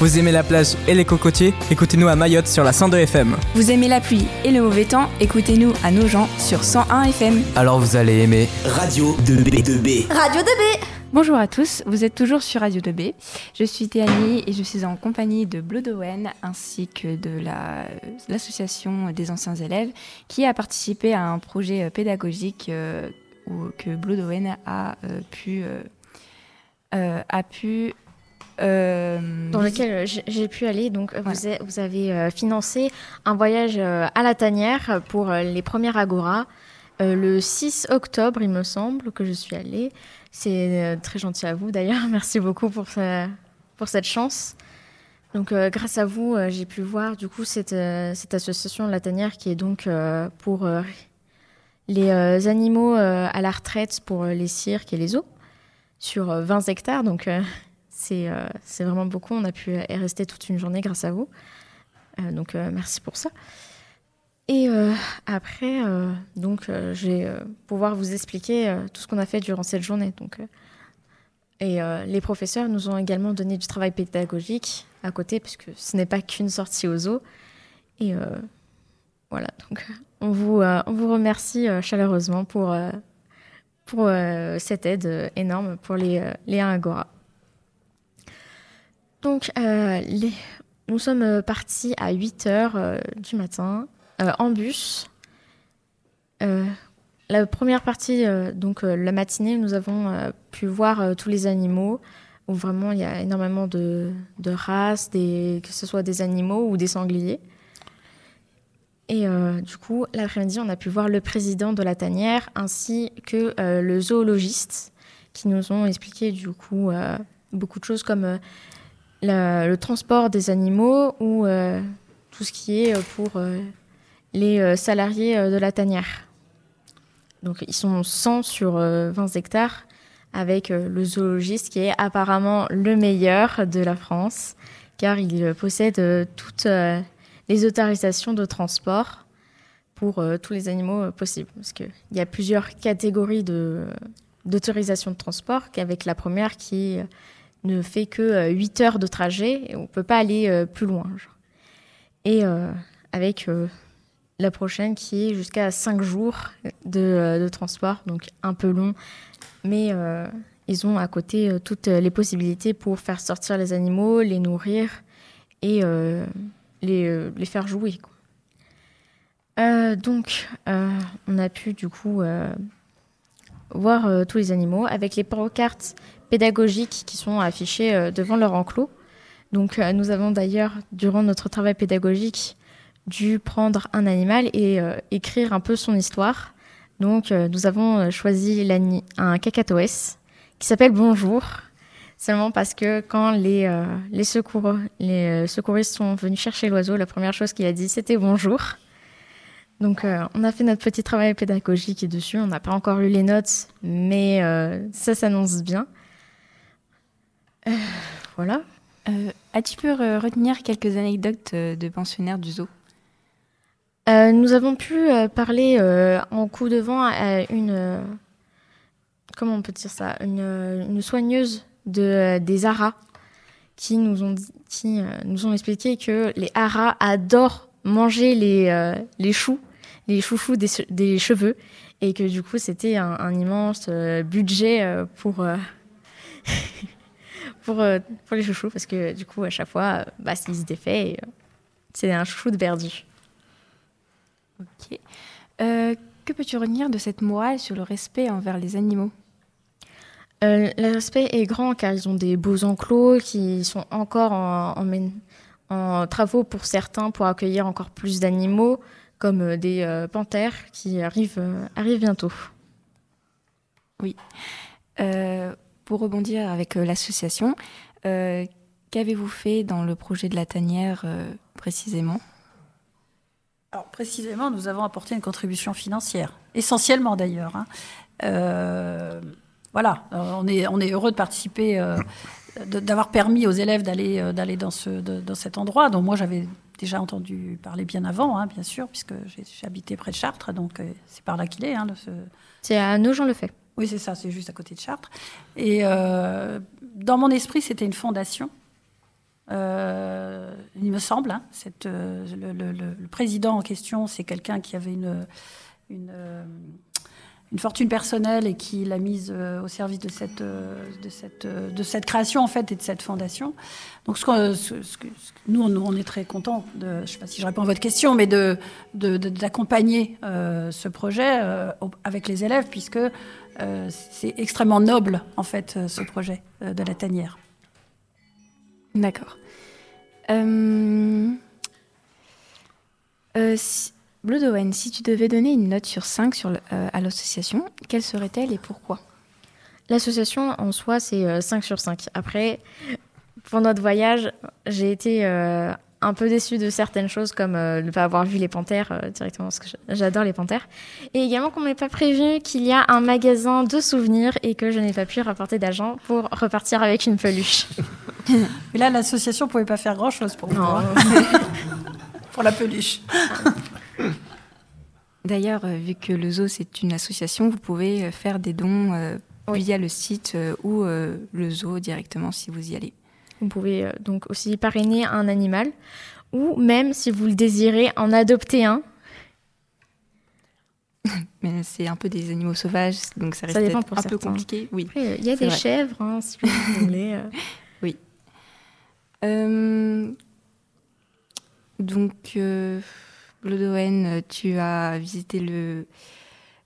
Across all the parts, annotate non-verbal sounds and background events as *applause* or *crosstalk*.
Vous aimez la plage et les cocotiers Écoutez-nous à Mayotte sur la 102 FM. Vous aimez la pluie et le mauvais temps Écoutez-nous à Nogent sur 101 FM. Alors vous allez aimer Radio 2B2B. Radio 2B Bonjour à tous, vous êtes toujours sur Radio 2B. Je suis Théanie et je suis en compagnie de Blodowen ainsi que de la- l'association des anciens élèves qui a participé à un projet euh, pédagogique euh, où- que Blodowen a euh, pu euh, euh, a pu euh, Dans lequel j'ai- j'ai pu aller. Donc, Voilà. a- vous avez euh, financé un voyage euh, à la tanière pour euh, les premières Agora. euh, le 6 octobre, il me semble, que je suis allée. C'est euh, très gentil à vous d'ailleurs. *laughs* Merci beaucoup pour, ce- pour cette chance. Donc, euh, grâce à vous, euh, j'ai pu voir du coup cette, euh, cette association La Tanière qui est donc euh, pour euh, les euh, animaux euh, à la retraite pour euh, les cirques et les zoos sur euh, 20 hectares. Donc, euh, c'est euh, c'est vraiment beaucoup. On a pu y rester toute une journée grâce à vous. Euh, donc, euh, merci pour ça. Et euh, après, euh, donc, euh, je vais euh, pouvoir vous expliquer euh, tout ce qu'on a fait durant cette journée. Donc, euh, et euh, les professeurs nous ont également donné du travail pédagogique à côté, puisque ce n'est pas qu'une sortie aux eaux. Et euh, voilà, donc on vous, euh, on vous remercie euh, chaleureusement pour, euh, pour euh, cette aide euh, énorme pour les, euh, les 1 Agora. Donc, euh, nous sommes euh, partis à 8 heures euh, du matin en bus. La première partie, donc la matinée, nous avons pu voir tous les animaux, où vraiment il y a énormément de, races, que ce soit des animaux ou des sangliers. Et du coup, l'après-midi, on a pu voir le président de la tanière ainsi que le zoologiste qui nous ont expliqué du coup beaucoup de choses comme le transport des animaux ou euh, tout ce qui est euh, pour euh, les salariés de la tanière. Donc ils sont 100 sur euh, 20 hectares avec le zoologiste qui est apparemment le meilleur de la France car il possède toutes les autorisations de transport pour tous les animaux possibles. Parce qu'il y a plusieurs catégories de, d'autorisation de transport, qu'avec la première qui euh, ne fait que euh, 8 heures de trajet et on ne peut pas aller euh, plus loin. Et euh, avec euh, la prochaine qui est jusqu'à 5 jours de, euh, transport, donc un peu long, mais euh, ils ont à côté euh, toutes les possibilités pour faire sortir les animaux, les nourrir et euh, les, euh, faire jouer. Euh, donc, euh, on a pu du coup euh, voir euh, tous les animaux avec les pancartes pédagogiques qui sont affichées euh, devant leur enclos. Donc, euh, nous avons d'ailleurs, durant notre travail pédagogique, dû prendre un animal et euh, écrire un peu son histoire. Donc, nous avons choisi un cacatoès qui s'appelle Bonjour, seulement parce que quand les, secours, les secouristes sont venus chercher l'oiseau, la première chose qu'il a dit, c'était Bonjour. Donc, on a fait notre petit travail pédagogique dessus. On n'a pas encore lu les notes, mais ça s'annonce bien. Euh, voilà. Euh, As-tu pu re- retenir quelques anecdotes euh, de pensionnaires du zoo? Euh, nous avons pu euh, parler euh, en coup de vent à une. euh, comment on peut dire ça? Une, une soigneuse de, euh, des haras qui, nous ont, dit- qui euh, nous ont expliqué que les haras adorent manger les, euh, les choux, les chouchous des, che- des cheveux, et que du coup c'était un, un immense euh, budget euh, pour. *laughs* euh, Pour, pour les chouchous, parce que du coup, à chaque fois, euh, bah, s'ils se défait, euh, c'est un chouchou de perdu. Ok. Euh, que peux-tu retenir de cette morale sur le respect envers les animaux? Euh, le respect est grand car ils ont des beaux enclos qui sont encore en, en men- en travaux pour certains pour accueillir encore plus d'animaux, comme des euh, panthères qui arrivent, euh, arrivent bientôt. Euh, Pour rebondir avec euh, l'association, euh, qu'avez-vous fait dans le projet de la tanière euh, précisément? Alors précisément, nous avons apporté une contribution financière, essentiellement d'ailleurs. hein. Euh, voilà, on est, on est heureux de participer, euh, d'avoir permis aux élèves d'aller d'aller dans, ce, de- dans cet endroit, dont moi j'avais déjà entendu parler bien avant, hein, bien sûr, puisque j'ai habité près de Chartres, donc c'est par là qu'il est. hein, le- ce- C'est à Nogent-le-Fait. Oui, c'est ça, c'est juste à côté de Chartres. Et euh, dans mon esprit, c'était une fondation. Euh, il me semble. Hein, cette, le, président en question, c'est quelqu'un qui avait une, une fortune personnelle et qui l'a mise euh, au service de cette, euh, euh, de cette création en fait et de cette fondation. Donc nous, on, est très contents, je ne sais pas si je réponds à votre question, mais d'accompagner ce projet avec les élèves puisque c'est extrêmement noble en fait ce projet de la tanière. D'accord. Blue Owen, si tu devais donner une note sur 5 sur, euh, à l'association, quelle serait-elle et pourquoi? L'association en soi, c'est euh, 5 sur 5. Après, pour notre voyage, j'ai été euh, un peu déçue de certaines choses, comme euh, ne pas avoir vu les panthères euh, directement, parce que j'adore les panthères. Et également qu'on m'ait pas prévu qu'il y a un magasin de souvenirs et que je n'ai pas pu rapporter d'argent pour repartir avec une peluche. *laughs* Mais là, l'association pouvait pas faire grand-chose pour vous. Hein. *laughs* pour la peluche. *laughs* D'ailleurs, euh, vu que le zoo c'est une association, vous pouvez euh, faire des dons euh, oui. via le site euh, ou euh, le zoo directement si vous y allez. Vous pouvez donc aussi parrainer un animal ou même si vous le désirez en adopter un. *laughs* Mais c'est un peu des animaux sauvages, donc ça reste ça un certains. peu compliqué. Oui. Il y a des vrai. chèvres, hein, si vous voulez. *laughs* oui. Donc, euh, Blodowen, tu as visité le,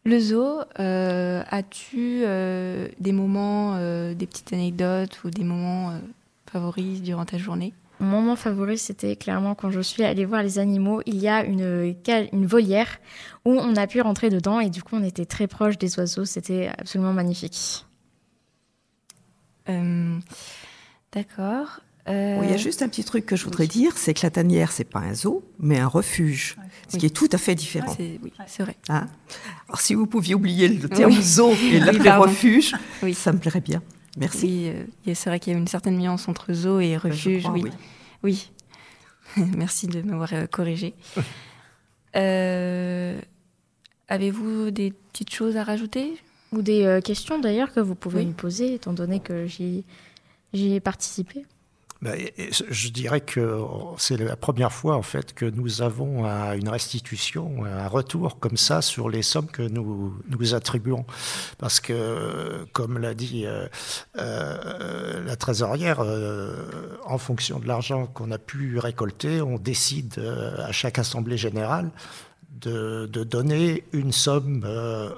le zoo. Euh, As-tu euh, des moments, euh, des petites anecdotes ou des moments euh, favoris durant ta journée? Mon moment favori, c'était clairement quand je suis allée voir les animaux. Il y a une, une volière où on a pu rentrer dedans et du coup, on était très proche des oiseaux. C'était absolument magnifique. Euh, D'accord. Euh... Il y a juste un petit truc que je voudrais oui. dire, c'est que la tanière, c'est pas un zoo, mais un refuge, ouais. ce oui. qui est tout à fait différent. Ouais, oui, c'est vrai. Hein? Alors si vous pouviez oublier le terme zoo et l'appeler refuge, ça me plairait bien. Merci. Oui, euh, c'est vrai qu'il y a une certaine nuance entre zoo et refuge. Crois, oui. Oui. *laughs* Merci de m'avoir euh, corrigé. *laughs* euh, Avez-vous des petites choses à rajouter? Ou des euh, questions d'ailleurs que vous pouvez oui. me poser, étant donné que j'y ai participé? Je dirais que c'est la première fois en fait que nous avons une restitution, un retour comme ça sur les sommes que nous nous attribuons, parce que comme l'a dit euh, euh, la trésorière, euh, en fonction de l'argent qu'on a pu récolter, on décide à chaque assemblée générale de, donner une somme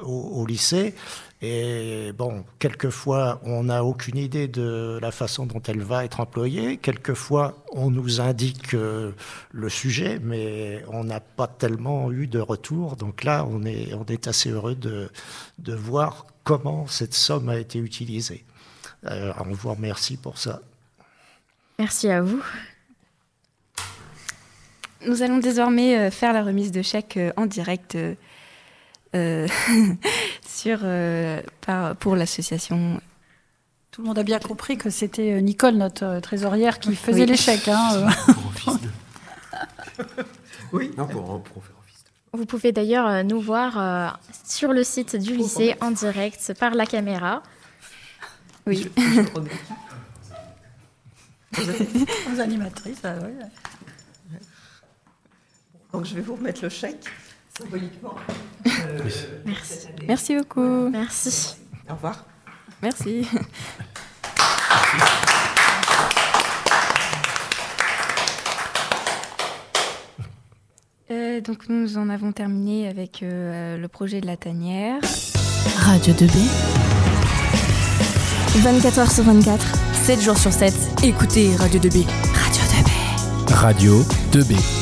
au, au lycée. Et bon, quelquefois, on n'a aucune idée de la façon dont elle va être employée. Quelquefois, on nous indique euh, le sujet, mais on n'a pas tellement eu de retour. Donc là, on est, on est assez heureux de, de voir comment cette somme a été utilisée. Euh, on vous remercie pour ça. Merci à vous. Nous allons désormais faire la remise de chèques en direct. Euh, *laughs* sur, euh, par, pour l'association. Tout le monde a bien compris que c'était Nicole, notre trésorière, qui faisait oui. les chèques. Hein, *laughs* oui, non, pour, pour faire office. Vous pouvez d'ailleurs nous voir euh, sur le site du lycée en direct par la caméra. Oui. Aux animatrices, ah, oui. Donc je vais vous remettre le chèque symboliquement. Euh, Merci. Merci beaucoup. Merci. Au revoir. Merci. Euh, donc nous en avons terminé avec euh, le projet de la tanière. Radio 2B. 24 heures sur 24, 7 jours sur 7. Écoutez Radio 2B. Radio 2B. Radio 2B.